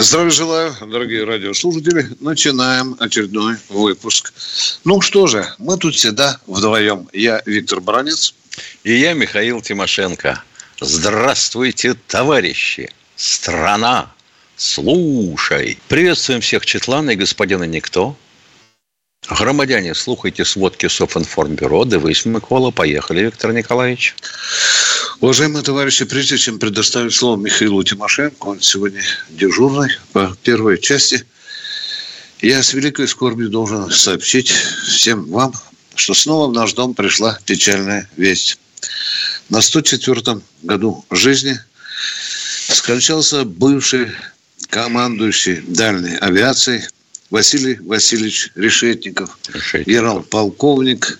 Здравия желаю, дорогие радиослушатели. Начинаем очередной выпуск. Ну что же, мы тут всегда вдвоем. Я Виктор Баранец. И я Михаил Тимошенко. Здравствуйте, товарищи! Страна! Слушай! Приветствуем всех Четлана и господина Никто. Громадяне, слухайте сводки Софинформбюро. Дивись, Микола. Поехали, Виктор Николаевич. Уважаемые товарищи, прежде чем предоставить слово Михаилу Тимошенко, он сегодня дежурный по первой части, я с великой скорбью должен сообщить всем вам, что снова в наш дом пришла печальная весть. На 104-м году жизни скончался бывший командующий дальней авиацией Василий Васильевич Решетников, Решетников. генерал-полковник,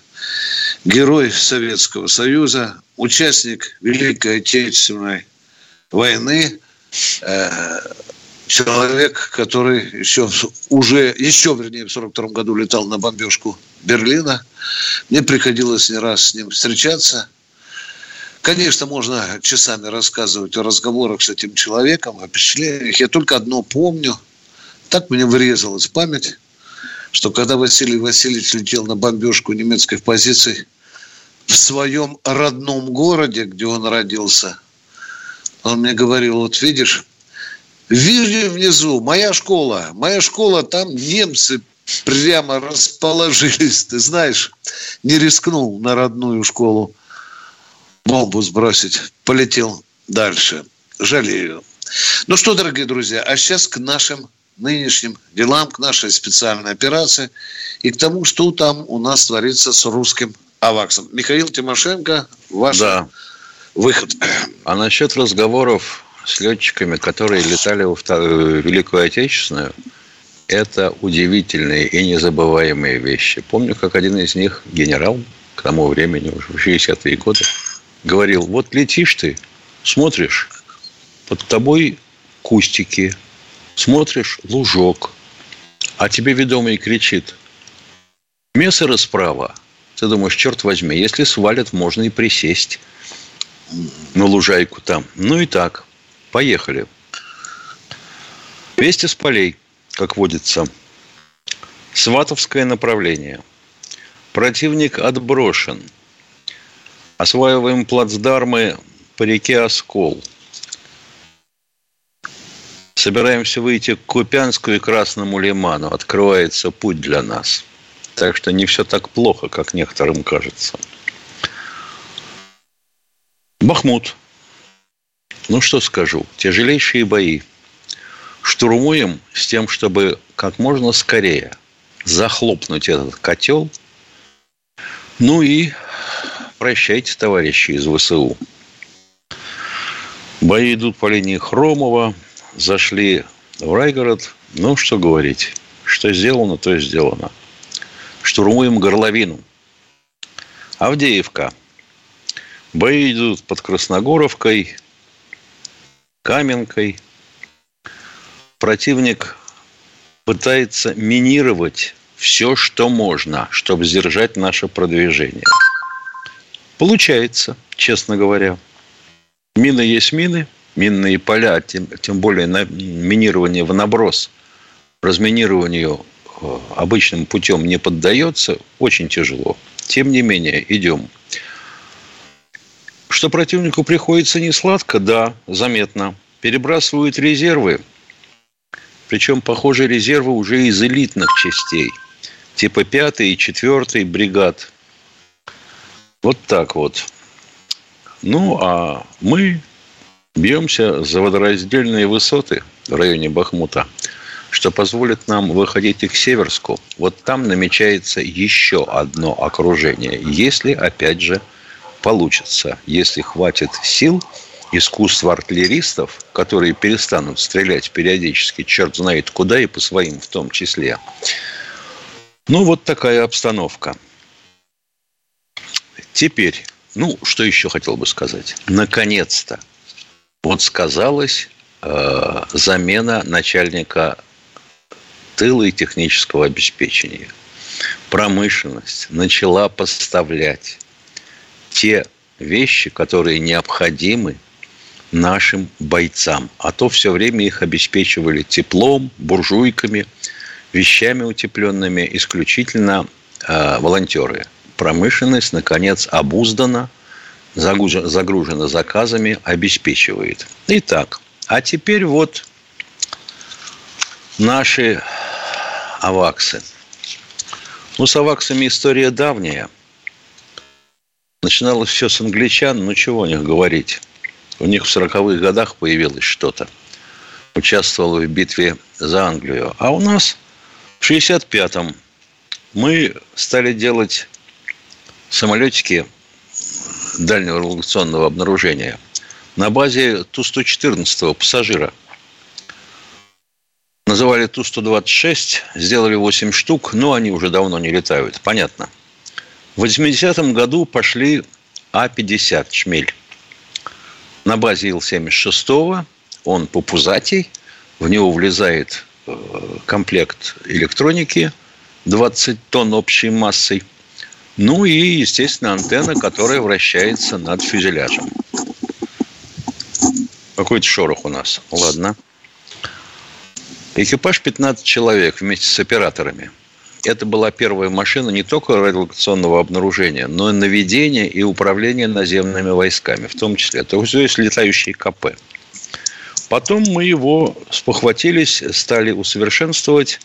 герой Советского Союза, участник Великой Отечественной войны, э, человек, который еще уже, еще, вернее, в 42 году летал на бомбежку Берлина. Мне приходилось не раз с ним встречаться. Конечно, можно часами рассказывать о разговорах с этим человеком, о впечатлениях. Я только одно помню. Так мне врезалась память, что когда Василий Васильевич летел на бомбежку немецких позиций в своем родном городе, где он родился, он мне говорил, вот видишь, вижу внизу, моя школа, моя школа, там немцы прямо расположились, ты знаешь, не рискнул на родную школу бомбу сбросить, полетел дальше. Жалею. Ну что, дорогие друзья, а сейчас к нашим нынешним делам, к нашей специальной операции и к тому, что там у нас творится с русским АВАКСом. Михаил Тимошенко, ваш да. выход. А насчет разговоров с летчиками, которые летали в Великую Отечественную, это удивительные и незабываемые вещи. Помню, как один из них, генерал, к тому времени, уже в 60-е годы, говорил, вот летишь ты, смотришь, под тобой кустики, смотришь лужок, а тебе ведомый кричит, место справа – ты думаешь, черт возьми, если свалят, можно и присесть на лужайку там. Ну и так. Поехали. Вести с полей, как водится. Сватовское направление. Противник отброшен. Осваиваем плацдармы по реке Оскол. Собираемся выйти к Купянску и Красному Лиману. Открывается путь для нас – так что не все так плохо, как некоторым кажется. Бахмут. Ну, что скажу. Тяжелейшие бои. Штурмуем с тем, чтобы как можно скорее захлопнуть этот котел. Ну и прощайте, товарищи из ВСУ. Бои идут по линии Хромова. Зашли в Райгород. Ну, что говорить. Что сделано, то и сделано штурмуем горловину. Авдеевка. Бои идут под Красногоровкой, Каменкой. Противник пытается минировать все, что можно, чтобы сдержать наше продвижение. Получается, честно говоря. Мины есть мины, минные поля, тем, тем более на минирование в наброс, разминированию Э, обычным путем не поддается, очень тяжело. Тем не менее, идем. Что противнику приходится не сладко, да, заметно. Перебрасывают резервы, причем, похоже, резервы уже из элитных частей, типа 5 и 4 бригад. Вот так вот. Ну, а мы бьемся за водораздельные высоты в районе Бахмута что позволит нам выходить и к Северску. Вот там намечается еще одно окружение, если, опять же, получится, если хватит сил искусство артиллеристов, которые перестанут стрелять периодически, черт знает куда и по своим в том числе. Ну, вот такая обстановка. Теперь, ну, что еще хотел бы сказать? Наконец-то, вот сказалась э, замена начальника тыла и технического обеспечения. Промышленность начала поставлять те вещи, которые необходимы нашим бойцам. А то все время их обеспечивали теплом, буржуйками, вещами утепленными исключительно э, волонтеры. Промышленность, наконец, обуздана, загружена, заказами, обеспечивает. Итак, а теперь вот наши аваксы. Ну, с аваксами история давняя. Начиналось все с англичан, ну чего о них говорить. У них в 40-х годах появилось что-то. Участвовал в битве за Англию. А у нас в 65-м мы стали делать самолетики дальнего революционного обнаружения на базе Ту-114 пассажира. Называли Ту-126, сделали 8 штук, но они уже давно не летают, понятно. В 80-м году пошли А-50 «Шмель» на базе Ил-76, он попузатий, в него влезает э, комплект электроники 20 тонн общей массой, ну и, естественно, антенна, которая вращается над фюзеляжем. Какой-то шорох у нас. Ладно. Экипаж 15 человек вместе с операторами. Это была первая машина не только радиолокационного обнаружения, но и наведения и управления наземными войсками, в том числе. То есть летающие КП. Потом мы его спохватились, стали усовершенствовать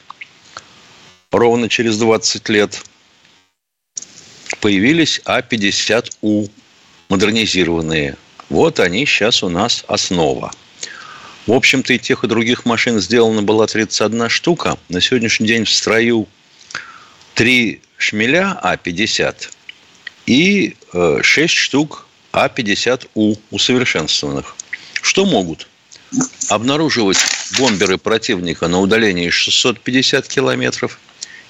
ровно через 20 лет. Появились А-50У, модернизированные. Вот они сейчас у нас основа. В общем-то, и тех, и других машин сделана была 31 штука. На сегодняшний день в строю три шмеля А-50 и 6 э, штук А-50У усовершенствованных. Что могут? Обнаруживать бомберы противника на удалении 650 километров,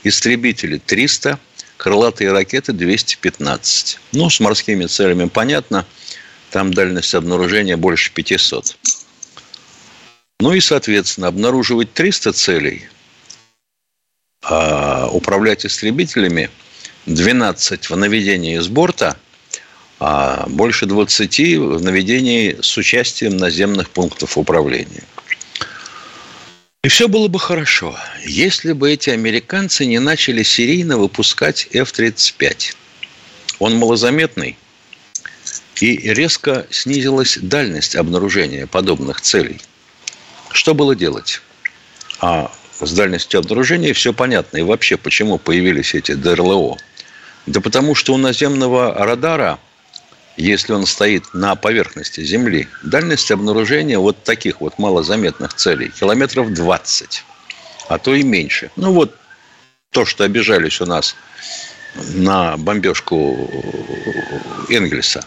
истребители 300, крылатые ракеты 215. Ну, с морскими целями понятно, там дальность обнаружения больше 500. Ну и, соответственно, обнаруживать 300 целей – а управлять истребителями 12 в наведении с борта, а больше 20 в наведении с участием наземных пунктов управления. И все было бы хорошо, если бы эти американцы не начали серийно выпускать F-35. Он малозаметный, и резко снизилась дальность обнаружения подобных целей. Что было делать? А с дальностью обнаружения все понятно. И вообще, почему появились эти ДРЛО? Да потому что у наземного радара, если он стоит на поверхности Земли, дальность обнаружения вот таких вот малозаметных целей километров 20, а то и меньше. Ну вот то, что обижались у нас на бомбежку Энгельса.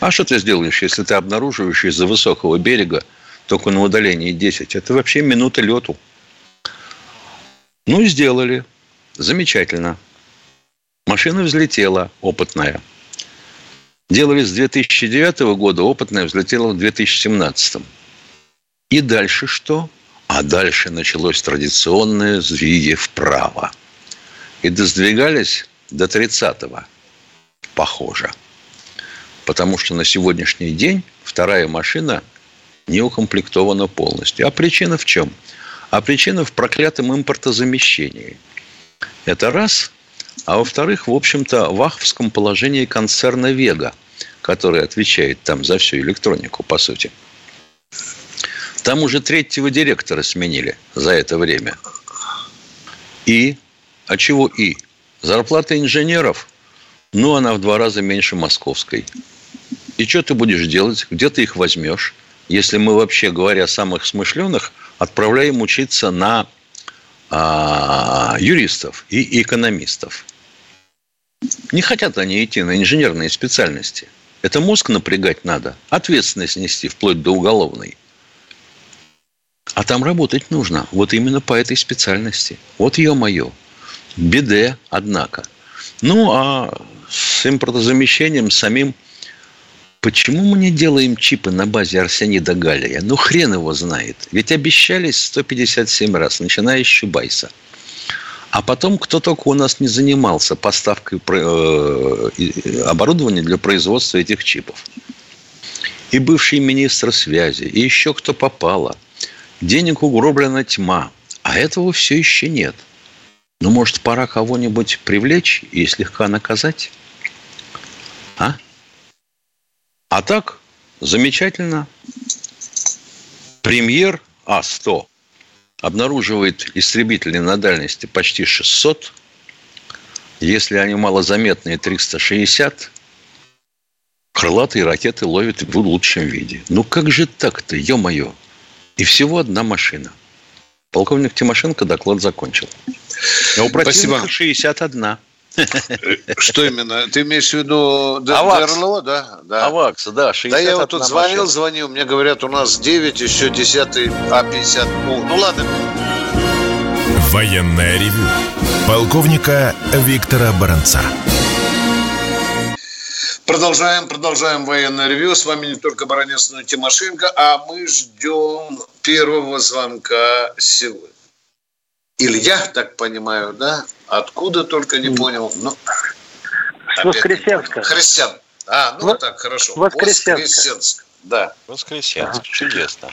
А что ты сделаешь, если ты обнаруживаешь из-за высокого берега только на удалении 10? Это вообще минута лету. Ну и сделали. Замечательно. Машина взлетела, опытная. Делали с 2009 года, опытная взлетела в 2017. И дальше что? А дальше началось традиционное сдвиги вправо. И досдвигались до 30-го. Похоже. Потому что на сегодняшний день вторая машина не укомплектована полностью. А причина в чем? – а причина в проклятом импортозамещении. Это раз. А во-вторых, в общем-то, в аховском положении концерна «Вега», который отвечает там за всю электронику, по сути. Там уже третьего директора сменили за это время. И? А чего и? Зарплата инженеров? Ну, она в два раза меньше московской. И что ты будешь делать? Где ты их возьмешь? Если мы вообще, говоря самых смышленых – отправляем учиться на а, юристов и экономистов. Не хотят они идти на инженерные специальности. Это мозг напрягать надо, ответственность нести вплоть до уголовной. А там работать нужно. Вот именно по этой специальности. Вот ее мое. Беде, однако. Ну, а с импортозамещением самим Почему мы не делаем чипы на базе арсенида галлия? Ну, хрен его знает. Ведь обещались 157 раз, начиная с Чубайса. А потом кто только у нас не занимался поставкой э, оборудования для производства этих чипов. И бывший министр связи, и еще кто попало. Денег угроблена тьма. А этого все еще нет. Ну, может, пора кого-нибудь привлечь и слегка наказать? А? А так, замечательно. Премьер А-100 обнаруживает истребители на дальности почти 600. Если они малозаметные, 360. Крылатые ракеты ловят в лучшем виде. Ну как же так-то, ё-моё. И всего одна машина. Полковник Тимошенко доклад закончил. А у противника 61. Что именно? Ты имеешь в виду ДРЛО, да? да? Авакс, да. Да я вот тут звонил, звонил, мне говорят, у нас 9, еще 10 А-50. Ну ладно. Военная ревю. Полковника Виктора Баранца. Продолжаем, продолжаем военное ревю. С вами не только Баранец, но и Тимошенко. А мы ждем первого звонка силы. Илья, так понимаю, да? Откуда только не понял. Ну, С Воскресенска. Христиан. А, ну вот, так, хорошо. Воскресенск. Воскресенск. Да. Воскресенск. Ага. Чудесно.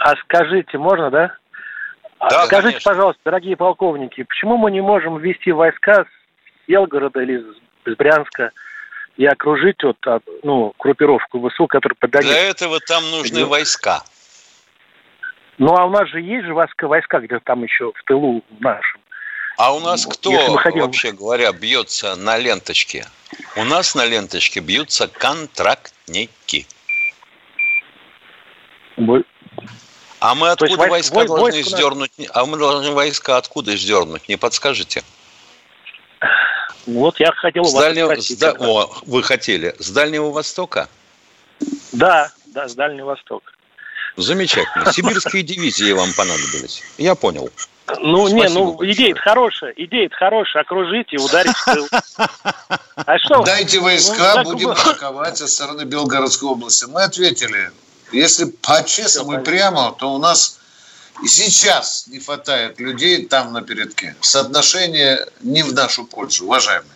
А скажите, можно, да? Да, Скажите, конечно. пожалуйста, дорогие полковники, почему мы не можем ввести войска с Белгорода или с Брянска и окружить вот, ну, группировку ВСУ, которая подогнет? Для этого там нужны войска. Ну, а у нас же есть же войска, где-то там еще в тылу нашем. А у нас кто, хотим... вообще говоря, бьется на ленточке? У нас на ленточке бьются контрактники. Бой... А мы откуда войск, войска вой, должны войск сдернуть? А мы должны войска откуда сдернуть? Не подскажете? Вот я хотел с вас дальнего, спросить. С да... О, вы хотели. С Дальнего Востока? Да, да, с Дальнего Востока. Замечательно. Сибирские дивизии вам понадобились. Я понял. Ну, Спасибо не, ну, идея хорошая, идея хорошая, окружить и ударить в тыл. А что? Дайте войска, ну, будем атаковать со стороны Белгородской области. Мы ответили, если по-честному и прямо, то у нас и сейчас не хватает людей там на передке. Соотношение не в нашу пользу, уважаемые.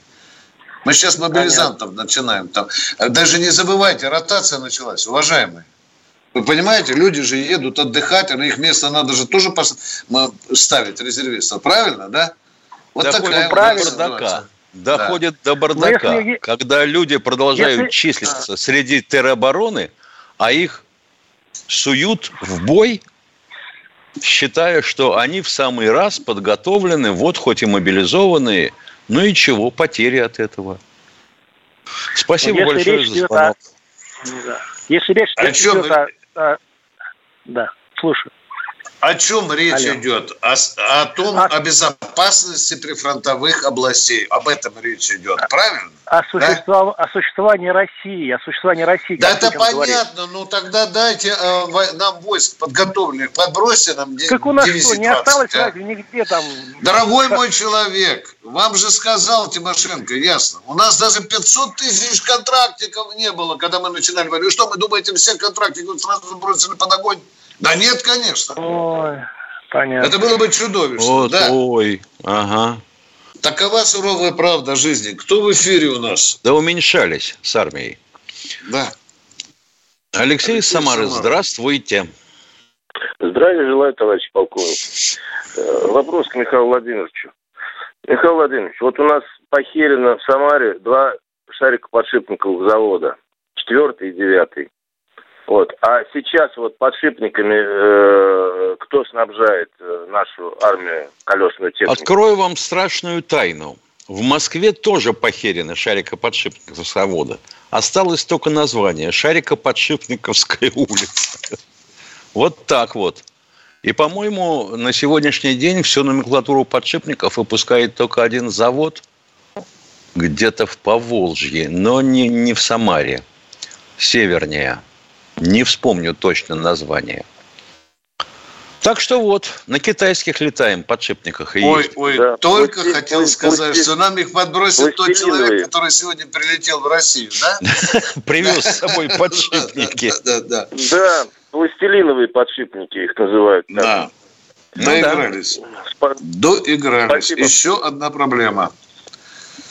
Мы сейчас мобилизантов Понятно. начинаем там. Даже не забывайте, ротация началась, уважаемые. Вы понимаете, люди же едут отдыхать, а на их место надо же тоже ставить резервистов. Правильно, да? Вот Доходит такая до бардака. Ситуация. Доходит да. до бардака, если... когда люди продолжают если... числиться среди теробороны, а их суют в бой, считая, что они в самый раз подготовлены, вот хоть и мобилизованные, ну и чего, потери от этого. Спасибо если большое за звонок. О... Ну если речь идет о а, да, слушаю. О чем речь Алло. идет? О, о том, а... о безопасности прифронтовых областей. Об этом речь идет, правильно? О, существов... да? о существовании России, о существовании России. Да это понятно, говорить. ну тогда дайте э, нам войск подготовленных, подбросьте нам Как у нас что, не осталось а? разве нигде там? Дорогой мой человек, вам же сказал Тимошенко, ясно. У нас даже 500 тысяч контрактиков не было, когда мы начинали. И что, мы думаете, всех контрактиков сразу бросили под огонь? Да нет, конечно. Ой, понятно. Это было бы чудовищно. Вот, да. Ой, ага. Такова суровая правда жизни. Кто в эфире у нас? Да уменьшались с армией. Да. Алексей, Алексей Самары, Самара. здравствуйте. Здравия желаю, товарищ полковник. Э, вопрос к Михаилу Владимировичу. Михаил Владимирович, вот у нас похерено в Самаре два шарика подшипников завода. Четвертый и девятый. Вот. А сейчас вот подшипниками э, кто снабжает э, нашу армию колесную технику? Открою вам страшную тайну. В Москве тоже похерены шарикоподшипников завода. Осталось только название – Шарикоподшипниковская улица. Вот так вот. И, по-моему, на сегодняшний день всю номенклатуру подшипников выпускает только один завод где-то в Поволжье, но не, не в Самаре. севернее. Не вспомню точно название. Так что вот, на китайских летаем, подшипниках. И ой, есть. ой, Да. только Пусти- хотел пусти- сказать, что нам их подбросит тот пластилиновые. человек, который сегодня прилетел в Россию, да? Привез с собой подшипники. Да, да, да. Да, пластилиновые подшипники их называют. Да. Ну Доигрались. Доигрались. Еще одна проблема.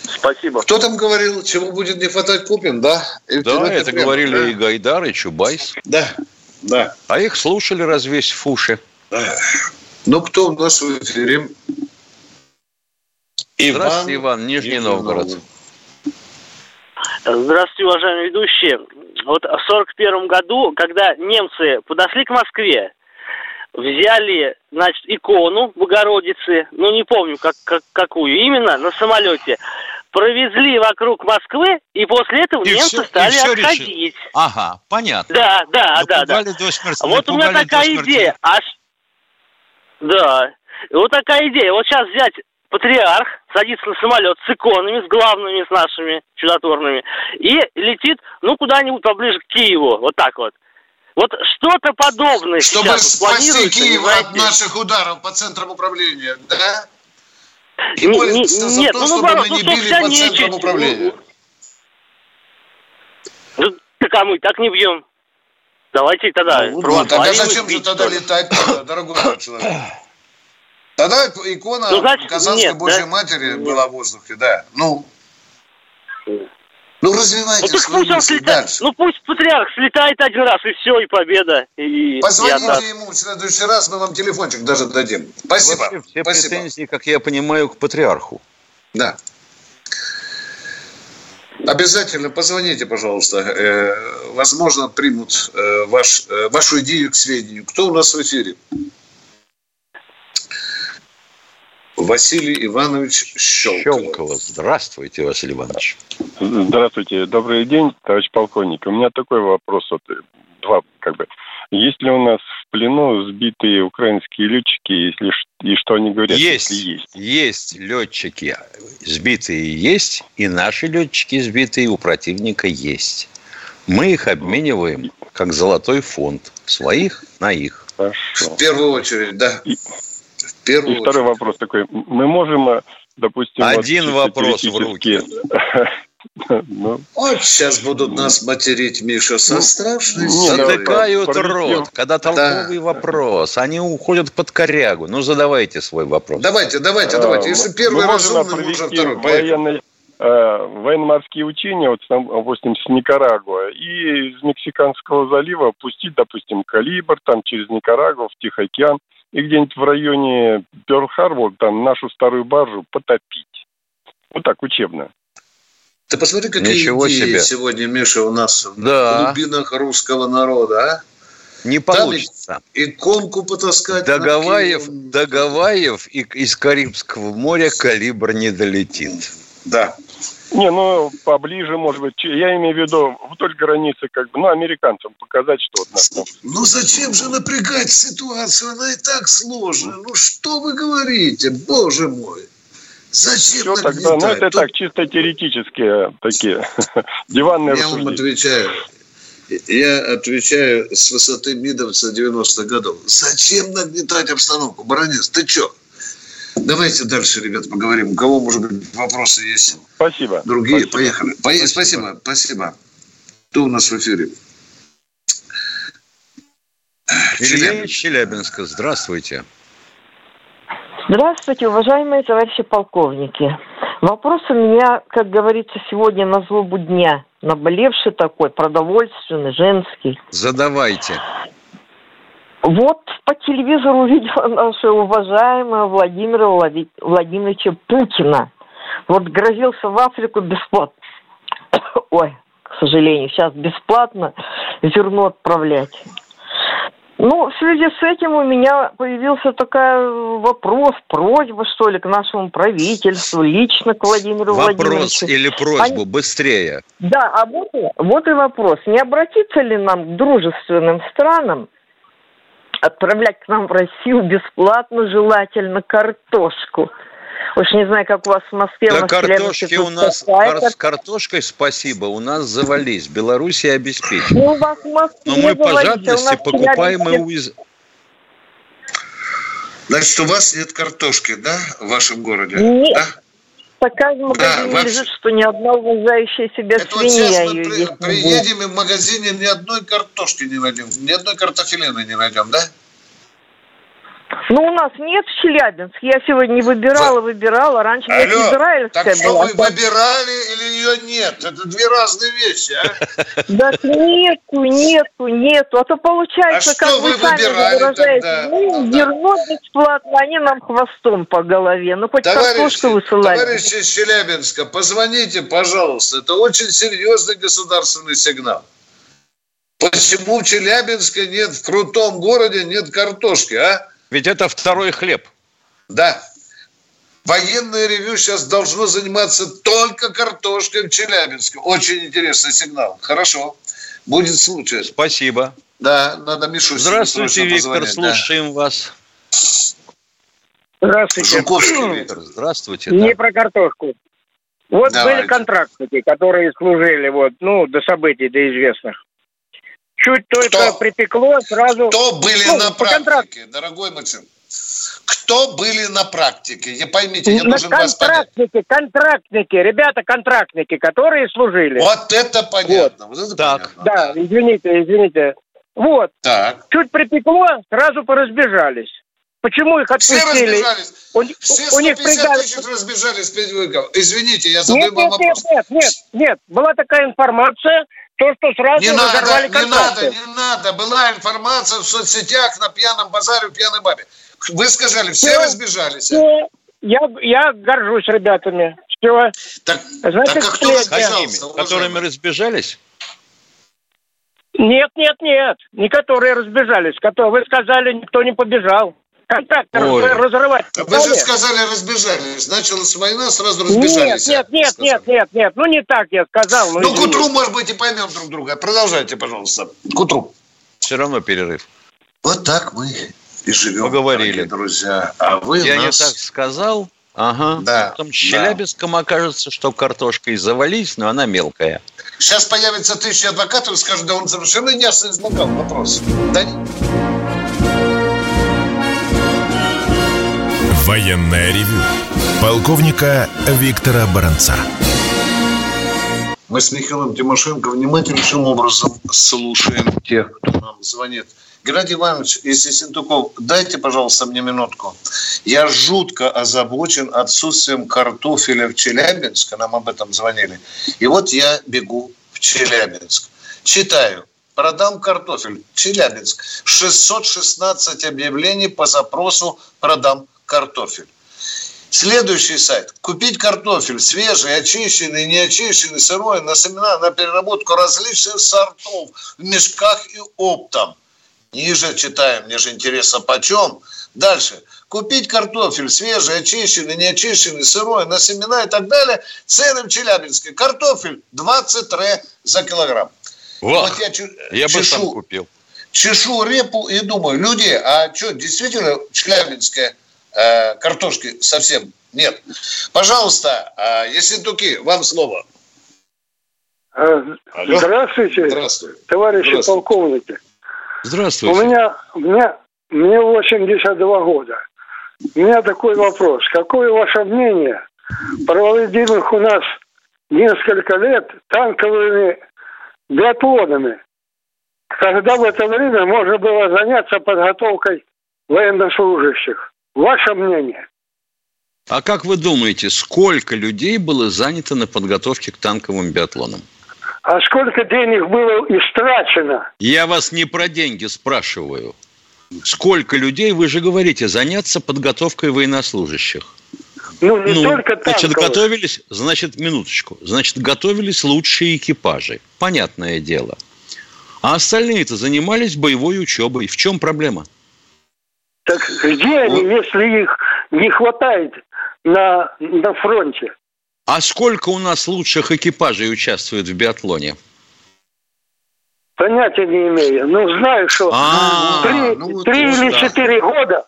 Спасибо. Кто там говорил, чего будет не хватать, купим, да? И Да, и это прямо, говорили и да? Гайдар, и Чубайс. Да, да. А их слушали, развесив уши. Ну, кто у нас в эфире? Здравствуйте, Иван, Нижний Новгород. Здравствуйте, уважаемые ведущие. Вот в сорок первом году, когда немцы подошли к Москве, взяли, значит, икону Богородицы, ну не помню, как, как- какую именно, на самолете, провезли вокруг Москвы, и после этого И немцы и стали всё решили. отходить. Ага, понятно. Да, да, да, да. До смерти, Вот у меня такая идея. А Да. И вот такая идея. Вот сейчас взять патриарх, садится на самолет с иконами, с главными, с нашими чудотворными, и летит, ну, куда-нибудь поближе к Киеву. Вот так вот. Вот что-то подобное Чтобы сейчас спасти Киев от наших ударов по центрам управления, да? И Не- не- за нет, то, ну, чтобы наоборот, мы не ну, били по нечисть. центрам управления. Ну, так а мы так не бьем. Давайте тогда Ну, ну, тогда православие зачем же тогда летать, дорогой человек? Тогда икона Ну, значит, Казанской нет, Божьей да? Матери была в воздухе, да. Ну, ну развивайте Ну так свою пусть он слетает. дальше. Ну пусть патриарх слетает один раз, и все, и победа. И, Позвоните атака. ему в следующий раз, мы вам телефончик даже дадим. Спасибо. Вообще все Спасибо. претензии, как я понимаю, к патриарху. Да. Обязательно позвоните, пожалуйста. Э, возможно, примут э, ваш, э, вашу идею к сведению. Кто у нас в эфире? Василий Иванович Щелков. Щелкова. Здравствуйте, Василий Иванович. Здравствуйте, добрый день, товарищ полковник. У меня такой вопрос, вот, два, как бы. Есть ли у нас в плену сбитые украинские летчики, если и что они говорят? Есть, если есть? есть летчики сбитые есть, и наши летчики сбитые у противника есть. Мы их обмениваем как золотой фонд. Своих на их. Хорошо. В первую очередь, да. И- первую И второй очередь. вопрос такой. Мы можем, э, допустим... Один вопрос в руки. Ну, Вот сейчас будут нас материть, Миша, со Ну, страшной да. Затыкают проведем. рот, когда толковый вопрос. Они уходят под корягу. Ну, задавайте свой вопрос. Давайте, давайте, э, давайте. Если мы первый разумный, можно провести второй. Военные, э, военно-морские учения, вот, допустим, с Никарагуа, и из Мексиканского залива пустить, допустим, калибр, там, через Никарагуа в Тихий океан, и где-нибудь в районе Перл-Харбор, там, нашу старую баржу потопить. Вот так, учебно. Ты посмотри, какие Ничего идеи себе. сегодня, Миша, у нас в Да. глубинах русского народа, а? Не получится. Иконку потаскать. над Догаваев, Киевом. Догаваев и из Карибского моря калибр не долетит. Да. Не, ну, поближе, может быть. Я имею в виду вдоль границы, как бы, ну, американцам показать, что вот нас там Ну зачем же напрягать ситуацию? Она и так сложная. Ну что вы говорите, боже мой? Зачем Все тогда, ну, нагнетать? это Тут так, чисто теоретические такие диванные Я вам отвечаю. Я отвечаю с высоты мидовца 90-х годов. Зачем нагнетать обстановку? Баранец, ты чё? Давайте дальше, ребят, поговорим. У кого, может быть, вопросы есть? Спасибо. Другие? Спасибо. Поехали. Пое- Спасибо. спасибо, Кто у нас в эфире? Илья из Челябинска, здравствуйте. Здравствуйте, уважаемые товарищи полковники. Вопрос у меня, как говорится, сегодня на злобу дня. Наболевший такой, продовольственный, женский. Задавайте. Вот по телевизору увидела нашего уважаемого Владимира Влади- Владимировича Путина. Вот грозился в Африку бесплатно. Ой, к сожалению, сейчас бесплатно зерно отправлять. Ну, в связи с этим у меня появился такой вопрос, просьба, что ли, к нашему правительству, лично к Владимиру Вопрос Владимировичу. или просьбу, быстрее. Да, а вот, вот и вопрос. Не обратиться ли нам к дружественным странам отправлять к нам в Россию бесплатно, желательно, картошку? Уж не знаю, как у вас в Москве. Да картошки у нас, кар- с картошкой спасибо, у нас завались. Белоруссия обеспечена. Ну, у вас в Москве Но мы по завались, а у жадности в покупаем и уиз... Значит, у вас нет картошки, да, в вашем городе? Нет. Да? Такая в магазине вообще. лежит, что ни одна уважающая себя Это вот свинья сейчас мы при- приедем и в магазине ни одной картошки не найдем, ни одной картофелины не найдем, да? Ну, у нас нет в Челябинске. Я сегодня выбирала, выбирала. Раньше Алло, израильская так что была. вы выбирали или ее нет? Это две разные вещи, а? Да нету, нету, нету. А то получается, А как вы, вы сами выражаете, тогда? ну, Ну да. зерно бесплатно, они нам хвостом по голове. Ну, хоть Товарищи, картошку высылали. товарищи из Челябинска, позвоните, пожалуйста. Это очень серьезный государственный сигнал. Почему в Челябинске нет, в крутом городе нет картошки, а? Ведь это второй хлеб. Да. Военное ревю сейчас должно заниматься только картошкой в Челябинске. Очень интересный сигнал. Хорошо. Будет случай. Спасибо. Да, надо Мишу Здравствуйте, Виктор, позвонить, да. слушаем вас. Здравствуйте. Жуковский Виктор. Здравствуйте. Не да. про картошку. Вот Давайте. были контрактники, которые служили вот, ну, до событий, до известных. Чуть только Кто? припекло, сразу... Кто были Ну, на контракту. практике, дорогой Максим? Кто были на практике? Я поймите, я На должен вас понять. контрактники, контрактники, ребята контрактники, которые служили. Вот это понятно. Вот это Так. понятно. Да, извините, извините. Вот, Так. чуть припекло, сразу поразбежались. Почему их Все отпустили? разбежались. У, Все у них 150 придали- тысяч разбежались. Извините, я задаю Нет, вам нет, нет, вопрос. нет, нет, нет. Была такая информация, то, что сразу Не надо, не надо, не надо. Была информация в соцсетях на пьяном базаре у пьяной бабе. Вы сказали, все Всё. разбежались. Всё. Я, я горжусь ребятами. Все. Так, Значит, так а кто разбежался? Которыми разбежались? Нет, нет, нет. Не которые разбежались. Которые, вы сказали, никто не побежал. Контракт Ой. раз- разрывать. Вы же стали. сказали, разбежались. Началась война, сразу Нет, разбежались. нет, нет, нет, нет, нет. Ну не так я сказал. Ну, к извините. утру, может быть, и поймем друг друга. Продолжайте, пожалуйста. К утру. Все равно перерыв. Вот так мы и живем, Поговорили. друзья. А вы Я не нас... так сказал. Ага. Да, Потом с да. Челябинском окажется, что картошкой завались, но она мелкая. Сейчас появится тысяча адвокатов и скажут, да он совершенно ясно излагал вопрос. Да не- Военное ревю полковника Виктора Баранца. Мы с Михаилом Тимошенко внимательнейшим образом слушаем тех, кто нам звонит. Геннадий Иванович из Ессентуков, дайте, пожалуйста, мне минутку. Я жутко озабочен отсутствием картофеля в Челябинске. Нам об этом звонили. И вот я бегу в Челябинск. Читаю. Продам картофель. Челябинск. 616 объявлений по запросу «Продам картофель». Следующий сайт. Купить картофель свежий, очищенный, не очищенный, сырой, на семена, на переработку различных сортов в мешках и оптом. Ниже читаем, мне же интересно почем. Дальше. Купить картофель свежий, очищенный, не очищенный, сырой, на семена и так далее. Цены в Челябинске. Картофель 20 ре за килограмм. Во, Вот я, чу- я бы сам чешу- купил. чешу репу и думаю, люди, а что, действительно челябинская картошки совсем нет? Пожалуйста, э, Ессентуки, вам слово. Алло. Здравствуйте, Здравствуй. товарищи Здравствуй. полковники. Здравствуйте. У меня, у меня, мне 82 года. У меня такой вопрос. Какое ваше мнение? Проводимых у нас несколько лет танковыми биатлонами. Когда в это время можно было заняться подготовкой военнослужащих. Ваше мнение? А как вы думаете, сколько людей было занято на подготовке к танковым биатлонам? А сколько денег было истрачено? Я вас не про деньги спрашиваю. Сколько людей, вы же говорите, заняться подготовкой военнослужащих? Ну, не ну, только значит, танковых. готовились, значит, минуточку, значит, готовились лучшие экипажи. Понятное дело. А остальные-то занимались боевой учебой. В чем проблема? Так где они, если их не хватает на, на фронте? А сколько у нас лучших экипажей участвует в биатлоне? Понятия не имею. Ну, знаю, что А, три, ну три или да. четыре года,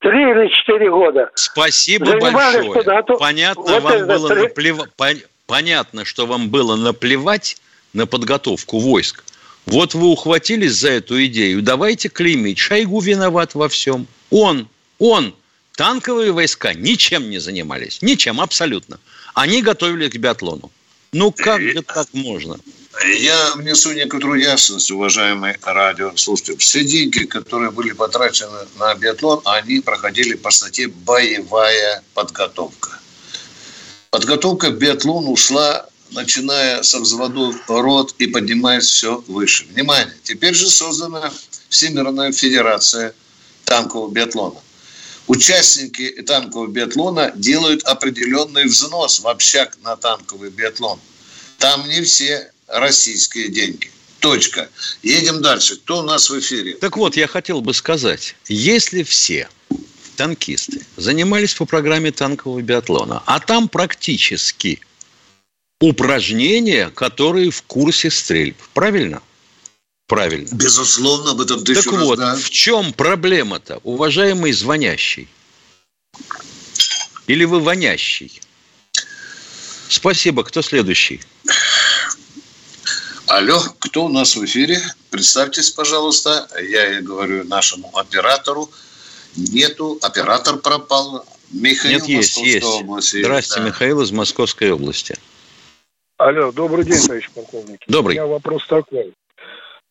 три или четыре года. Спасибо большое. подготов- Понятно, Вот вам было три- пон- Понятно, что вам было наплевать на подготовку войск. Вот вы ухватились за эту идею. Давайте клеймить. Шойгу виноват во всем. Он, он. Танковые войска ничем не занимались. Ничем, абсолютно. Они готовили к биатлону. Ну как же так можно? Я внесу некоторую ясность, уважаемые радиослушатели. Все деньги, которые были потрачены на биатлон, они проходили по статье «Боевая подготовка». Подготовка к биатлону ушла, начиная со взводов рот и поднимаясь все выше. Внимание! Теперь же создана Всемирная Федерация танкового биатлона. Участники танкового биатлона делают определенный взнос в общак на танковый биатлон. Там не все российские деньги. Точка. Едем дальше. Кто у нас в эфире? Так вот, я хотел бы сказать, если все танкисты занимались по программе танкового биатлона, а там практически упражнения, которые в курсе стрельб. Правильно? Правильно. Безусловно, об этом тысячу Так раз, вот, да. в чем проблема-то, уважаемый звонящий? Или вы вонящий? Спасибо. Кто следующий? Алло, кто у нас в эфире? Представьтесь, пожалуйста. Я говорю нашему оператору. Нету, оператор пропал. Михаил, Нет, есть, есть. область. Здравствуйте, Да. Михаил из Московской области. Алло, добрый день, товарищ полковник. Добрый. У меня вопрос такой.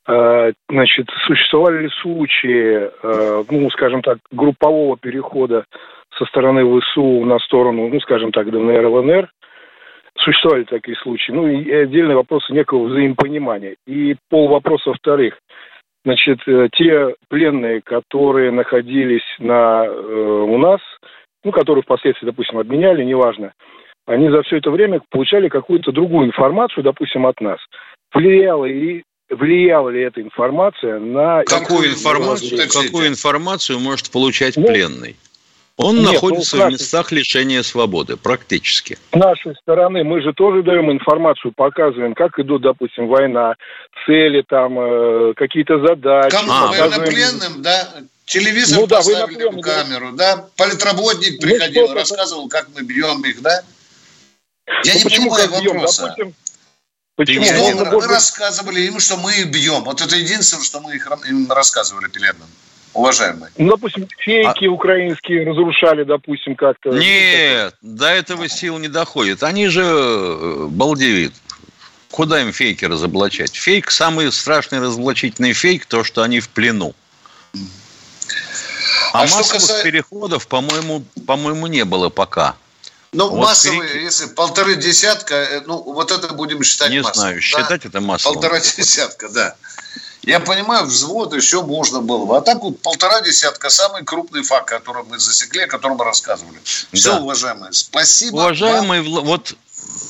Э, Значит, существовали ли случаи, э, ну, скажем так, группового перехода со стороны ВСУ на сторону, ну, скажем так, ДНР, ЛНР? Существовали такие случаи. Ну, и отдельный вопрос некого взаимопонимания. И пол вопроса вторых. Значит, э, те пленные, которые находились на, у нас, ну, которые впоследствии, допустим, обменяли, неважно, они за все это время получали какую-то другую информацию, допустим, от нас. Влияла ли, влияла ли эта информация на... Какую информацию, какую информацию может получать Ну, пленный? Он нет, находится ну, в местах лишения свободы, практически. С нашей стороны мы же тоже даем информацию, показываем, как идут, допустим, война, цели, там, э, какие-то задачи. Кому? А, показываем- военнопленным, да? Телевизор Ну да, поставили в да. камеру, да? Политработник Ну, приходил, рассказывал, как мы бьем их, да? Я Ну, не почему понимаю бьем? вопроса. Допустим, почему? не Что Можно им- было мы бы- рассказывали им, что мы их бьем. Вот это единственное, что мы их, им рассказывали пленным. Уважаемые. Ну, допустим, фейки украинские разрушали, допустим, как-то. Нет, до этого сил не доходит. Они же э, балдеют. Куда им фейки разоблачать? Фейк, самый страшный разоблачительный фейк, то, что они в плену. А, А массовых каса- переходов, по-моему, по-моему, не было пока. Ну, Вот массовые, перекид. если полторы десятка, э, ну, вот это будем считать Не массовым, знаю, да? считать это массовым. Полтора десятка, да. Я понимаю, взвод еще можно было бы. А так вот полтора десятка, самый крупный факт, который мы засекли, о котором мы рассказывали. Все, Да. уважаемые, спасибо. Уважаемые, Вла- вот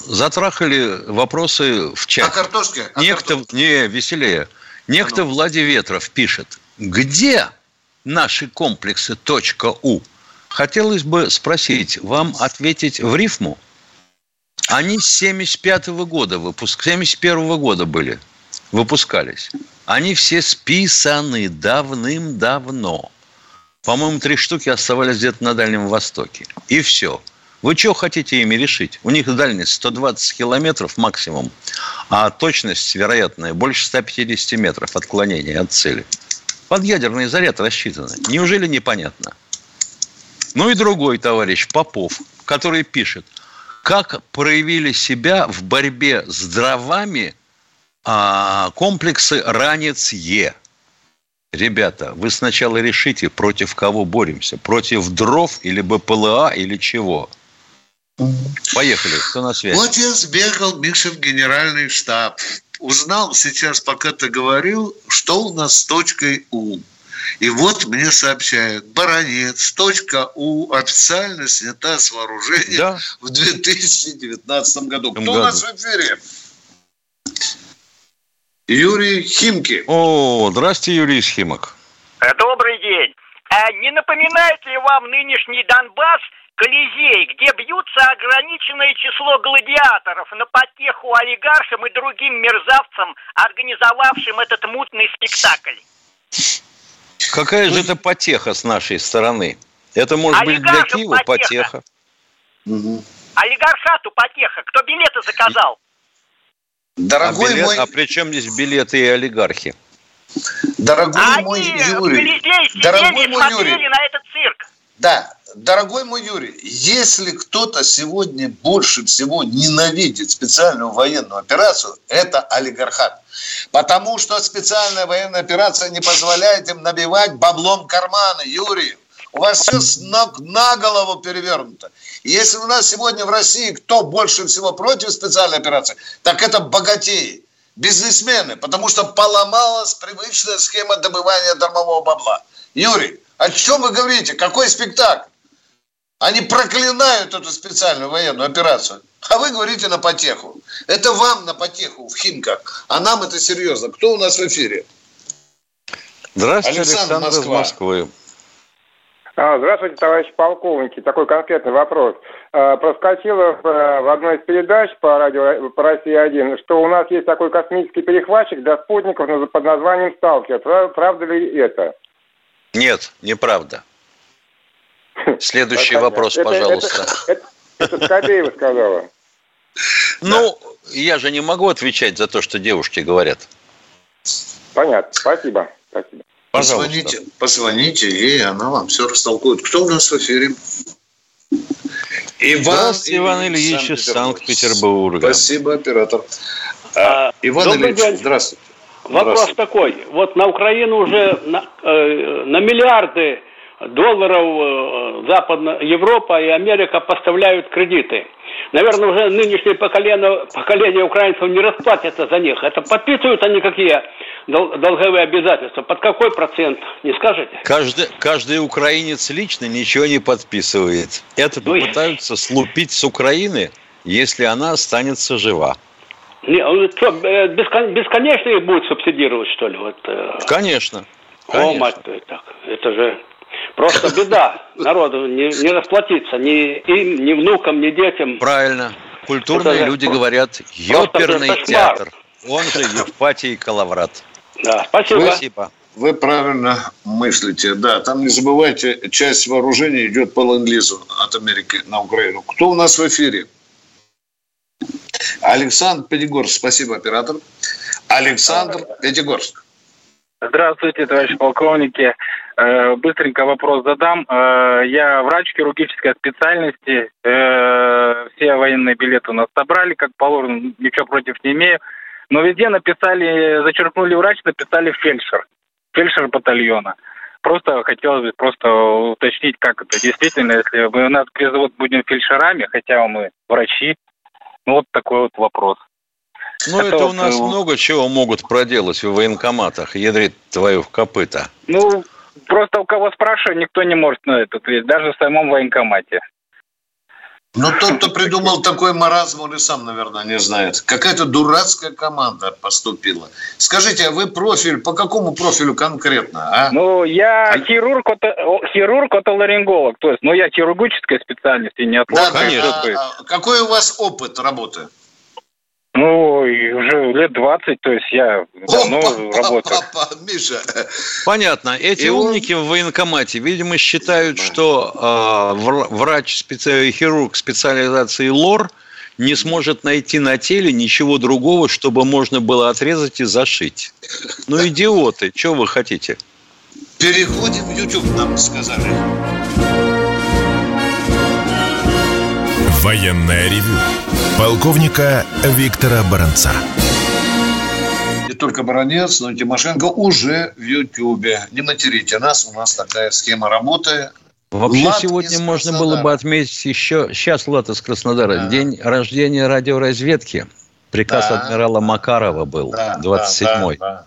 затрахали вопросы в вам. О чате. картошке? О Некто, не, веселее. Некто Влади Ветров пишет, где наши комплексы .у? Хотелось бы спросить, вам ответить в рифму? Они с 75 года, выпуск, 71 года были, выпускались. Они все списаны давным-давно. По-моему, три штуки оставались где-то на Дальнем Востоке. И все. Вы что хотите ими решить? У них дальность 120 километров максимум, а точность вероятная больше 150 метров отклонения от цели. Под ядерный заряд рассчитаны. Неужели непонятно? Ну и другой товарищ, Попов, который пишет, как проявили себя в борьбе с дровами а, комплексы «Ранец-Е». Ребята, вы сначала решите, против кого боремся. Против дров или БПЛА или чего. Поехали, кто на связи? Вот я сбегал, Миша, в генеральный штаб. Узнал сейчас, пока ты говорил, что у нас с точкой У. И вот мне сообщают, баронец, точка У официально снята с вооружения Да. в 2019 году. Кто году. у нас в эфире? Юрий Химки. О, здрасте, Юрий Схимок. Э, Добрый день. А не напоминает ли вам нынешний Донбасс Колизей, где бьются ограниченное число гладиаторов на потеху олигархам и другим мерзавцам, организовавшим этот мутный спектакль? Какая же это потеха с нашей стороны? Это может быть для Киева потеха. потеха. Олигархату потеха. Кто билеты заказал? Дорогой а, билет- мой, а при чем здесь билеты и олигархи? дорогой А мой они Юрий, дорогой сидели и мой смотрели Юрий, на этот цирк. Да, дорогой мой Юрий, если кто-то сегодня больше всего ненавидит специальную военную операцию, это олигархат. Потому что специальная военная операция не позволяет им набивать баблом карманы, Юрий. У вас все с ног на голову перевернуто. Если у нас сегодня в России кто больше всего против специальной операции, так это богатеи, бизнесмены, потому что поломалась привычная схема добывания дармового бабла. Юрий, о чем вы говорите? Какой спектакль? Они проклинают эту специальную военную операцию. А вы говорите на потеху. Это вам на потеху в Химках. А нам это серьезно. Кто у нас в эфире? Здравствуйте, Александр, Александр, из Москва. Москвы. А, Здравствуйте, товарищи полковники. Такой конкретный вопрос. А, Проскочило в, одной из передач по радио по России-1, что у нас есть такой космический перехватчик для спутников под названием «Сталкер». Пра- Правда ли это? Нет, неправда. Следующий Это- вопрос, пожалуйста. Это, Скобеева сказала. Ну, я же не могу отвечать за то, что девушки говорят. Понятно. Спасибо. Позвоните, позвоните ей, она вам все растолкует. Кто у нас в эфире? Иван, Здравствуйте, Иван Ильич из Санкт-Петербурга. Спасибо, оператор. А, А, Иван добрый Ильич, день. здравствуйте. Вопрос Здравствуйте. такой. Вот на Украину уже на, э, на миллиарды долларов э, Западная Европа и Америка поставляют кредиты. Наверное, уже нынешнее поколение, поколение украинцев не расплатится за них. Это подписывают они какие дол- долговые обязательства? Под какой процент? Не скажете? Каждый, каждый украинец лично ничего не подписывает. Это Ой. попытаются слупить с Украины, если она останется жива. Не, что, э, бескон- бесконечно их будут субсидировать, что ли? Вот, э, Конечно. О, конечно. мать так. Это же просто беда. Народу не, не расплатиться ни им, ни внукам, ни детям. Правильно. Культурные Это люди говорят «ёперный театр». Он же Евпатий Калаврат. Да, спасибо. Спасибо. Вы правильно мыслите. Да, там не забывайте, часть вооружения идет по ленд-лизу от Америки на Украину. Кто у нас в эфире? Александр Пятигорск. Спасибо, оператор. Александр Пятигорск. Здравствуйте, товарищи полковники. Э, Быстренько вопрос задам. Э, Я врач хирургической специальности. Э, Все военные билеты у нас собрали, как положено, ничего против не имею. Но везде написали, зачеркнули врач, написали фельдшер. Фельдшер батальона. Просто хотелось бы просто уточнить, как это действительно, если вы нас призовут будем фельдшерами, хотя мы врачи. Ну, вот такой вот вопрос. Ну, Это у нас много чего могут проделать в военкоматах. Ядрит твою в копыта. Ну, просто у кого спрашиваю, никто не может на это ответить, даже в самом военкомате. Ну, тот, кто придумал такой маразм, он и сам, наверное, не знает. Какая-то дурацкая команда поступила. Скажите, а вы профиль, по какому профилю конкретно, а? Ну, я хирург, ото- о, хирург, отоларинголог, то есть, ну, я хирургической специальности, не от Да, да, а какой у вас опыт работы? Ну, и уже лет 20, то есть я давно работаю. Миша, Понятно. Эти И он- умники в военкомате, видимо, считают, что э, вр- врач, специ- хирург специализации ЛОР не сможет найти на теле ничего другого, чтобы можно было отрезать и зашить. Ну, идиоты, что вы хотите? переходим в YouTube, нам сказали. Военное ревю полковника Виктора Баранца. Не только Баранец, но и Тимошенко уже в Ютьюбе. Не материте нас, у нас такая схема работы. Вообще Влад сегодня можно было бы отметить еще, сейчас Влад из Краснодара, день рождения радиоразведки. Приказ Да. адмирала Макарова был, Да, 27-й. да, да.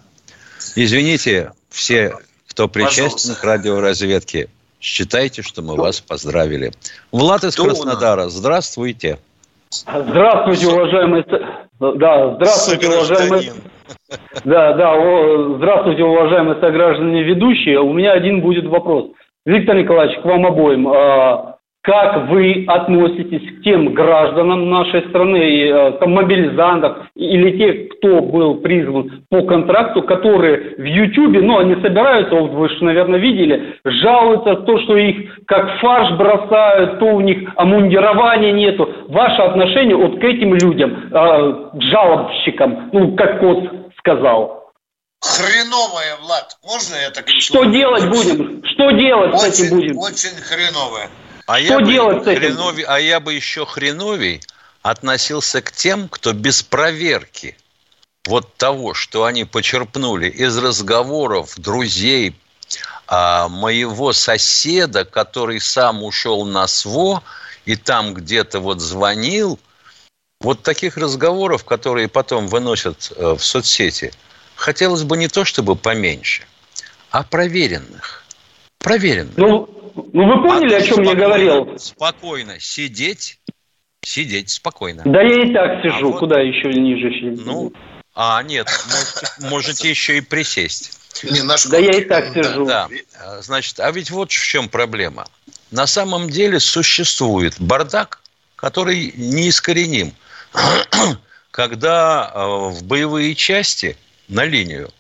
Извините, все, кто причастен Пожалуйста. к радиоразведке, считайте, что мы вас поздравили. Влад из Кто? Краснодара, здравствуйте. Здравствуйте, уважаемые... Да, здравствуйте, уважаемые... Да, да, о, здравствуйте, уважаемые сограждане ведущие. У меня один будет вопрос. Виктор Николаевич, к вам обоим. А, как вы относитесь к тем гражданам нашей страны, э, там, мобилизантов или тех, кто был призван по контракту, которые в Ютьюбе, ну, они собираются, вот вы же, наверное, видели, жалуются то, что их как фарш бросают, то у них омундирования нету. Ваше отношение вот к этим людям, э, к жалобщикам, ну, как Кот сказал. Хреновая, Влад. Можно я так Что делать будем? Что делать очень, с этим будем? Очень хреновая. А Что я делать бы с этим? хреновей- а я бы еще хреновей относился к тем, кто без проверки вот того, что они почерпнули из разговоров друзей а, моего соседа, который сам ушел на СВО и там где-то вот звонил, вот таких разговоров, которые потом выносят э, в соцсети, хотелось бы не то чтобы поменьше, а проверенных. Проверенных. Ну, ну вы поняли, А о чем я говорил? Спокойно сидеть, сидеть спокойно. Да я и так сижу, А вот- куда еще ниже сидеть? Ну, а, нет, можете, можете еще и присесть. Не, наш Да я и так сижу. Да, а, значит, а ведь вот в чем проблема. На самом деле существует бардак, который неискореним. Когда э, в боевые части на линию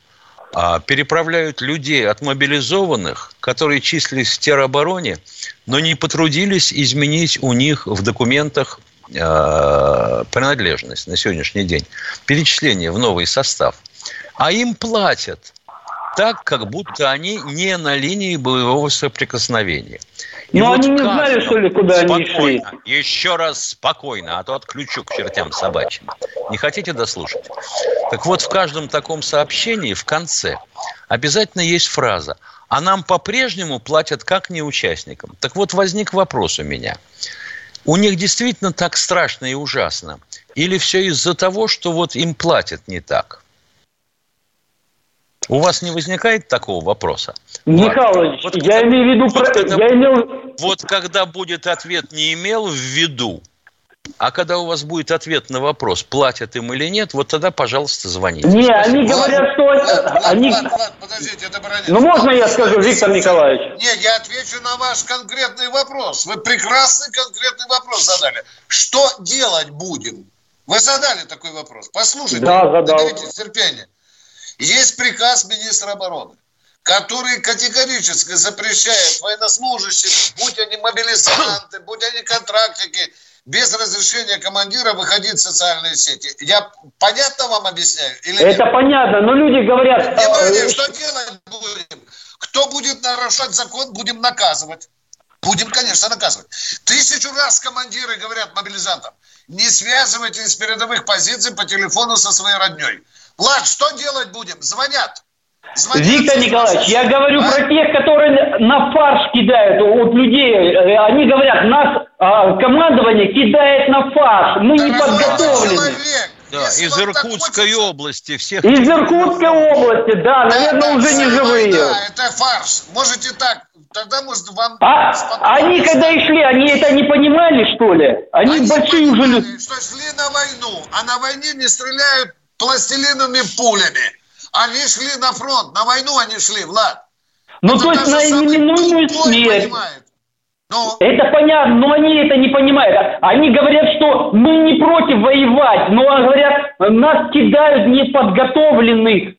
а, переправляют людей от мобилизованных, которые числились в теробороне, но не потрудились изменить у них в документах э, принадлежность на сегодняшний день, перечисление в новый состав. А им платят так, как будто они не на линии боевого соприкосновения. И Ну, вот они не знали, что ли, куда они шли? спокойно, Еще раз спокойно, а то отключу к чертям собачьим. Не хотите дослушать? Так вот, в каждом таком сообщении в конце обязательно есть фраза «А нам по-прежнему платят как неучастникам». Так вот, возник вопрос у меня. У них действительно так страшно и ужасно? Или все из-за того, что вот им платят не так? У вас не возникает такого вопроса? Михайлович, Вот я имею в виду, вот про- когда- я имел, Вот когда будет ответ «не имел в виду», а когда у вас будет ответ на вопрос, платят им или нет, вот тогда, пожалуйста, звоните. не, Спасибо. они говорят, что Влад, Влад, они, Влад, Влад, подождите, это бронец. ну можно я скажу, Виктор Николаевич? Не, я отвечу на ваш конкретный вопрос. Вы прекрасный конкретный вопрос задали. Что делать будем? Вы задали такой вопрос. Послушайте, Да, задал. наберитесь терпения. Есть приказ министра обороны, который категорически запрещает военнослужащим, будь они мобилизанты, будь они контрактники, без разрешения командира выходить в социальные сети. Я понятно вам объясняю? Или нет? Это понятно, но люди говорят, Внимание, э, что делать будем? Кто будет нарушать закон, будем наказывать. Будем, конечно, наказывать. Тысячу раз командиры говорят мобилизантам, не связывайтесь с передовых позиций по телефону со своей родней. Влад, что делать будем? Звонят. Звонят. Виктор Николаевич, я говорю А? про тех, которые на фарш кидают от людей. Э, Они говорят, нас а, командование кидает на фарш, мы не Дорогой подготовлены. человек, Да, если из Иркутской хочется- области всех... Из Иркутской области, да, наверное, Да, уже не живые. война, это фарш. Можете так. Тогда, может, вам... А спокойно они когда и шли, они это не понимали, что ли? Они, Они большие уже понимали, люди. что шли на войну, а на войне не стреляют пластилиновыми пулями. Они шли на фронт, на войну они шли, Влад. Ну, Это то есть на неминуемую смерть. понимает. Ну, Это понятно, но они это не понимают. Они говорят, что мы не против воевать, но говорят, нас кидают неподготовленных.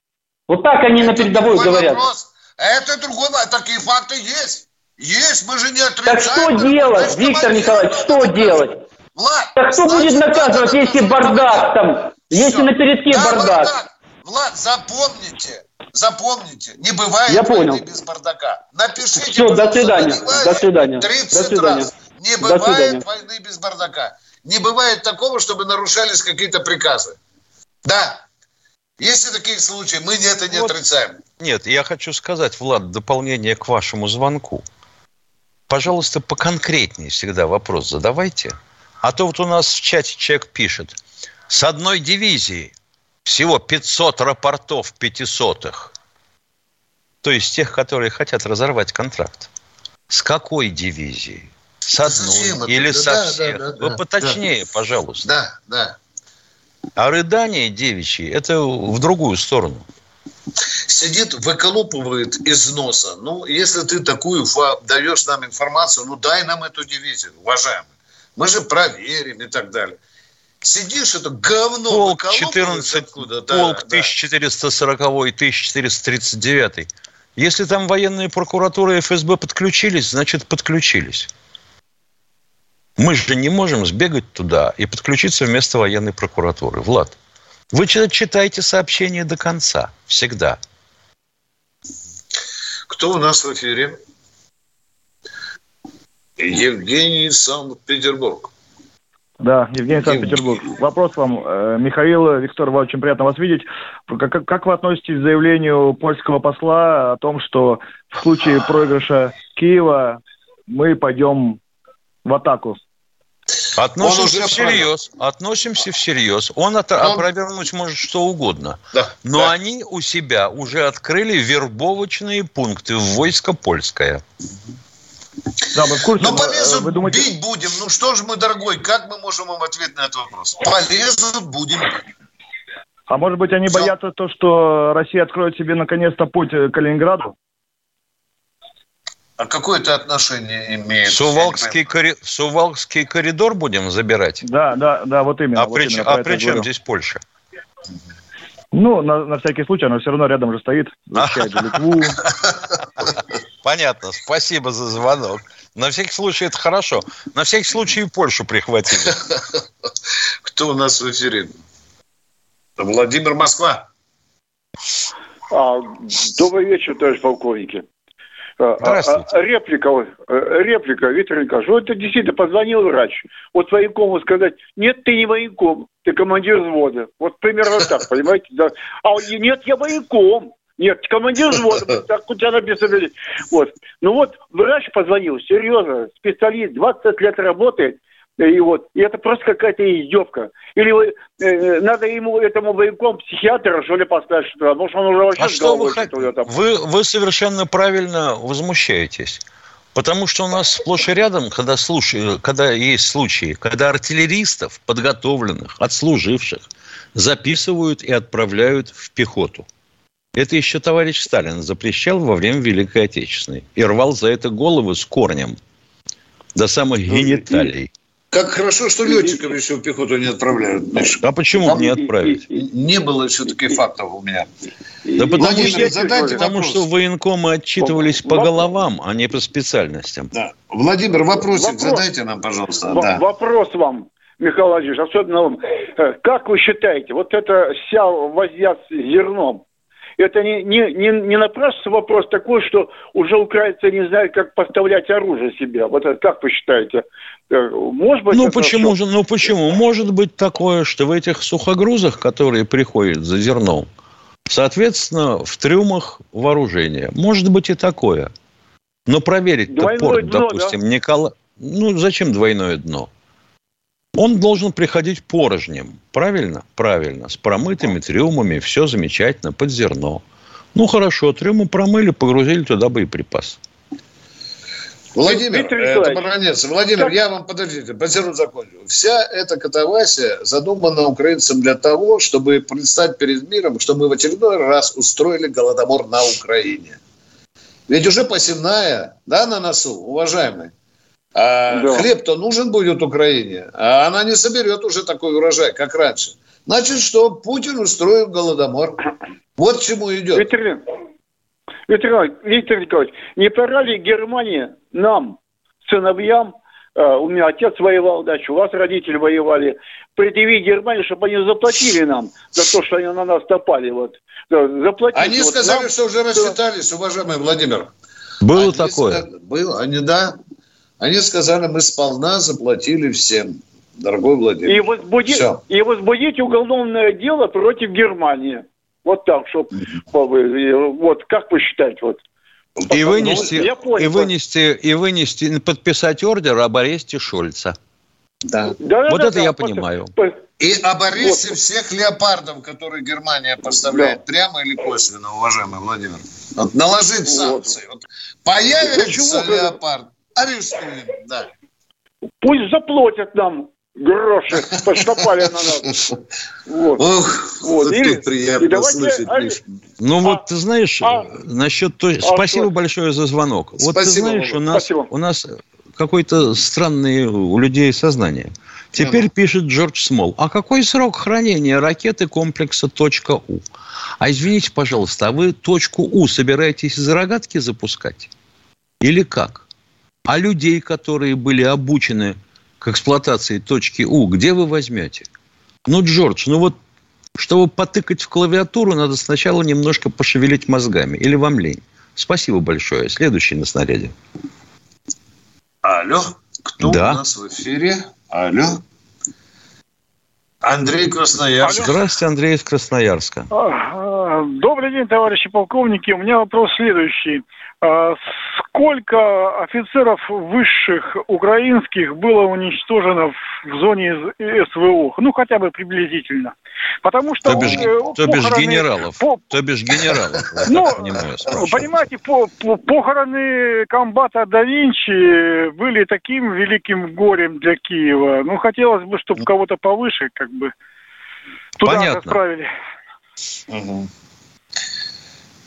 Вот так они на это передовой другой говорят. вопрос. Это другой вопрос. Такие факты есть. Есть, мы же не Так отрицаем. что Значит, делать, Виктор командирам Николаевич, что наказывать. делать? Влад, Так кто будет значит, наказывать, надо если наказывать бардак там, если на передке Да, бардак? Влад, запомните, запомните, не бывает Я войны понял. без бардака. Напишите, Всё, до свидания, до свидания, 30 до свидания. раз. Не До бывает свидания. войны без бардака. Не бывает такого, чтобы нарушались какие-то приказы. Да, есть и такие случаи, мы это не Вот. отрицаем. Нет, я хочу сказать, Влад, дополнение к вашему звонку. Пожалуйста, поконкретнее всегда вопрос задавайте. А то вот у нас в чате человек пишет. С одной дивизии всего 500 рапортов пятисотых. То есть тех, которые хотят разорвать контракт. С какой дивизии? С одной это? или Да, со да, всех? да, да, Вы да. поточнее, пожалуйста. Да, да. А рыдание девичьи – это в другую сторону. сидит, выколупывает из носа. Ну, если ты такую даешь нам информацию, ну, дай нам эту дивизию, уважаемый. Мы же проверим и так далее. Сидишь, это говно Полк 14, откуда. полк да, 1440 и 1439. Если там военные прокуратуры и ФСБ подключились, значит подключились. Мы же не можем сбегать туда и подключиться вместо военной прокуратуры. Влад, вы читайте сообщение до конца. Всегда. Кто у нас в эфире? Евгений Санкт-Петербург. Да, Евгений Санкт-Петербург. Вопрос вам, э, Михаил, Виктор, очень приятно вас видеть. Как, как вы относитесь к заявлению польского посла о том, что в случае проигрыша Киева мы пойдем в атаку? Относимся всерьез. Относимся всерьез. Он, от, Он опровергнуть может что угодно. Да, Но да. они у себя уже открыли вербовочные пункты в войско польское. Да, мы в курсе. Но полезут, вы думаете... бить будем. Ну что же мы, дорогой, как мы можем вам ответить на этот вопрос? Полезут, будем А может быть, они Все. боятся то, что Россия откроет себе наконец-то путь к Калининграду? А какое это отношение имеет? Сувалкский, кори... Сувалкский коридор будем забирать? Да, да, да, вот именно. А вот при, именно, а при чем говорю. здесь Польша? Ну, на, на всякий случай, она все равно рядом же стоит, Литву. Понятно, спасибо за звонок. На всякий случай это хорошо. На всякий случай и Польшу прихватили. Кто у нас в эфире? Владимир Москва. А, добрый вечер, товарищ полковники. А, а, а, реплика, э, реплика, Виктор Николаевич. Вот это действительно позвонил врач. Вот военкому сказать, нет, ты не военком, ты командир взвода. Вот примерно так, понимаете? Да. А нет, я военком. Нет, командир взвода, так у тебя написано. Вот. Ну вот, врач позвонил, серьезно, специалист, 20 лет работает, и вот, и это просто какая-то издевка. Или вы, э, надо ему, этому военком психиатра, что ли, поставить, что ли, потому что он уже вообще а что вы, хот... вы, вы совершенно правильно возмущаетесь. Потому что у нас сплошь и рядом, когда, слушай, когда есть случаи, когда артиллеристов, подготовленных, отслуживших, записывают и отправляют в пехоту. Это еще товарищ Сталин запрещал во время Великой Отечественной и рвал за это головы с корнем до самых ну, гениталий. Как хорошо, что летчиков еще в пехоту не отправляют, Миша. А почему Там не отправить? Не было еще таких фактов у меня. Да потому, Владимир, что, потому что военкомы отчитывались по головам, а не по специальностям. Да. Владимир, вопросик вопрос, задайте нам, пожалуйста. В- да. Вопрос вам, Михаил Владимирович, особенно вам. Э, как вы считаете, вот эта вся возня с зерном, это не, не, не, не напрашивается вопрос такой, что уже украинцы не знают, как поставлять оружие себе. Вот это как вы считаете? Э, может быть, ну почему же, ну почему? Может быть такое, что в этих сухогрузах, которые приходят за зерном, соответственно, в трюмах вооружения. Может быть и такое. Но проверить-то порт, дно, допустим, да? Никола... Ну, зачем двойное дно? Он должен приходить порожнем. Правильно? Правильно. С промытыми трюмами, все замечательно, под зерно. Ну, хорошо, трюмы промыли, погрузили туда боеприпас. Владимир, это баронец. Владимир, как? я вам, подождите, позеру закончу. Вся эта катавасия задумана украинцам для того, чтобы предстать перед миром, что мы в очередной раз устроили голодомор на Украине. Ведь уже посевная, да, на носу, уважаемый. А да. хлеб-то нужен будет Украине, а она не соберет уже такой урожай, как раньше. Значит, что Путин устроил голодомор. Вот к чему идет. Виктор, Виктор, Виктор Николаевич, не пора ли Германия нам, сыновьям, э, у меня отец воевал, дальше у вас родители воевали, предъявить Германии, чтобы они заплатили нам за то, что они на нас напали. Вот. Заплатить. Они вот сказали, нам, что уже рассчитались, уважаемый Владимир. Было они такое. Сказали, было, они, да. Они сказали, мы сполна заплатили всем, дорогой Владимир. И возбудить, и возбудить уголовное дело против Германии. Вот так, чтобы... Вот, как вы считаете, вот? И вынести, и вынести, и вынести, подписать ордер об аресте Шольца. Да. да вот да, это да, я да, понимаю. И об аресте вот. всех леопардов, которые Германия поставляет, да. прямо или косвенно, уважаемый Владимир. Вот наложить санкции. Вот. Появится Почему? леопард, арестуем, да. Пусть заплатят нам гроши поступали на нас. Вот. Ох, вот. И, приятно и давайте, слышать, а, Миш. Ну а, вот ты знаешь, а, насчет той... А спасибо что? большое за звонок. Вот спасибо, ты знаешь, у нас, у нас какое-то странное у людей сознание. Теперь пишет Джордж Смол. А какой срок хранения ракеты комплекса «У»? А извините, пожалуйста, а вы точку У собираетесь из рогатки запускать? Или как? А людей, которые были обучены к эксплуатации точки У, где вы возьмете? Ну, Джордж, ну вот, чтобы потыкать в клавиатуру, надо сначала немножко пошевелить мозгами. Или вам лень? Спасибо большое. Следующий на снаряде. Алло, кто да. у нас в эфире? Алло. Андрей Красноярск. Здравствуйте, Андрей из Красноярска. А, а, добрый день, товарищи полковники. У меня вопрос следующий. А, сколько офицеров высших украинских было уничтожено в зоне СВО? Ну, хотя бы приблизительно. Потому что... То бишь, э, то бишь генералов. По, то бишь генералов. Ну, понимаете, по, по, похороны комбата да Винчи были таким великим горем для Киева. Ну, хотелось бы, чтобы кого-то повыше, как бы, туда Понятно. отправили. Угу.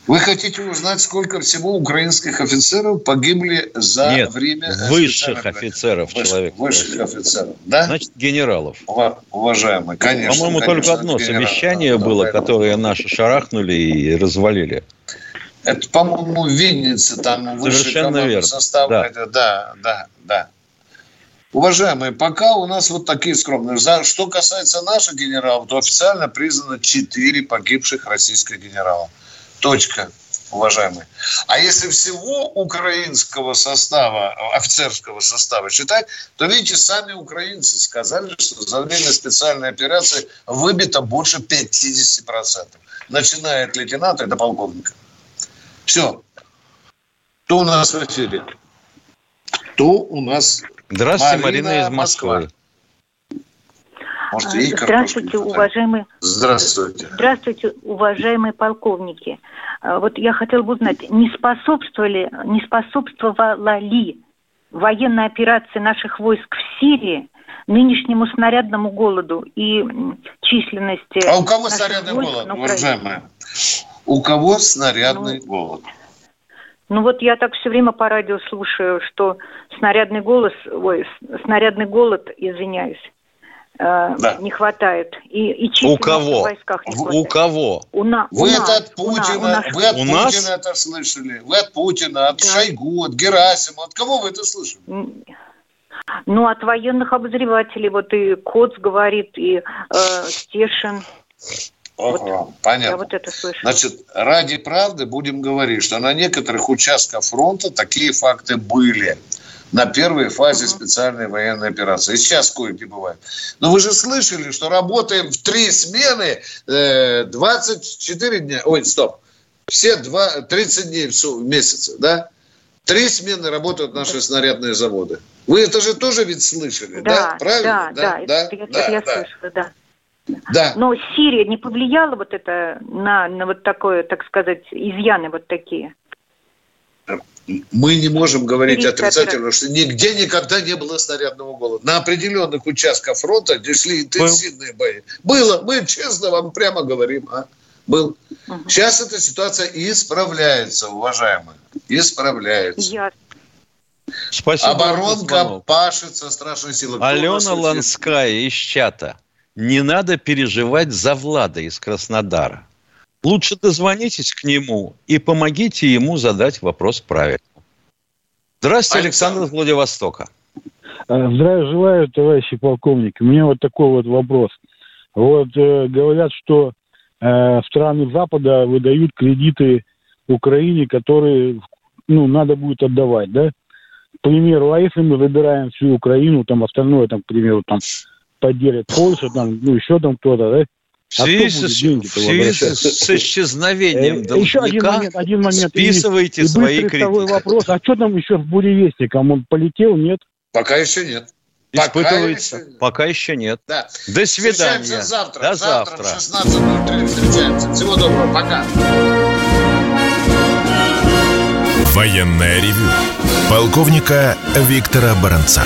Вы хотите узнать, сколько всего украинских офицеров погибли за Нет, время... высших офицеров Выш, человек. Высших офицеров, да? Значит, генералов. Уважаемый, конечно. По-моему, только одно совещание да, было, да, которое наши шарахнули и развалили. Это, по-моему, в Виннице, там Совершенно верно. состав. Да. Это, да, да, да. Уважаемые, пока у нас вот такие скромные. За, что касается наших генералов, то официально признано 4 погибших российских генерала. Точка, уважаемые. А если всего украинского состава, офицерского состава считать, то, видите, сами украинцы сказали, что за время специальной операции выбито больше 50%. Начиная от лейтенанта до полковника. Все. Кто у нас в эфире? Кто у нас? Здравствуйте, Марина, Марина из Москвы. Москва. Может, и Здравствуйте, уважаемые... Здравствуйте. Здравствуйте, уважаемые полковники. А, вот я хотела бы узнать, не способствовали, не способствовала ли военная операция наших войск в Сирии нынешнему снарядному голоду и численности... А у кого снарядный голод, уважаемая? У кого снарядный ну, голод? Ну вот я так все время по радио слушаю, что снарядный голос, ой, снарядный голод, извиняюсь, да. не хватает. И, и у кого? в войсках не хватает. У кого? У на, вы у это нас, от Путина, у нас, вы от у Путина нас? это слышали, вы от Путина, от да. Шойгу, от Герасима, от кого вы это слышали? Ну, от военных обозревателей, вот и Коц говорит, и э, Стешин. Вот, понятно. Я вот это слышу. Значит, ради правды будем говорить, что на некоторых участках фронта такие факты были на первой фазе специальной военной операции. И сейчас кое-где бывает. Но вы же слышали, что работаем в три смены э, 24 дня. Ой, стоп. Все два, 30 дней в месяц, да? Три смены работают наши снарядные заводы. Вы это же тоже ведь слышали, да? да? Правильно? Да, да, да, это, да, это, да, я да. слышала, да. Да. Но Сирия не повлияла вот это на, на вот такое, так сказать, изъяны вот такие? Мы не можем говорить отрицательно, что нигде никогда не было снарядного голода. На определенных участках фронта, где шли интенсивные бои. Было. Мы честно вам прямо говорим. А? Был. Угу. Сейчас эта ситуация исправляется, уважаемые. Исправляется. Я... Спасибо. Оборонка пашет со страшной силой. Алена Ланская из чата. Не надо переживать за Влада из Краснодара. Лучше дозвонитесь к нему и помогите ему задать вопрос правильно. Здравствуйте, Александр из Владивостока. А, здравия желаю, товарищи полковники. У меня вот такой вот вопрос. Вот э, говорят, что э, страны Запада выдают кредиты Украине, которые, ну, надо будет отдавать, да? К примеру, а если мы забираем всю Украину, там остальное, там, к примеру, там поделит Польша, там, ну, еще там кто-то, да? В связи, а с, в связи с исчезновением должника еще один момент, один момент. списывайте и, свои и кредиты. вопрос, а что там еще с буревестником? Он полетел, нет? Пока еще нет. Испытывается. Пока еще, Пока еще нет. Да. До свидания. Встречаемся завтра. До завтра. завтра. 16.03 встречаемся. Всего доброго. Пока. Военная ревю. Полковника Виктора Баранца.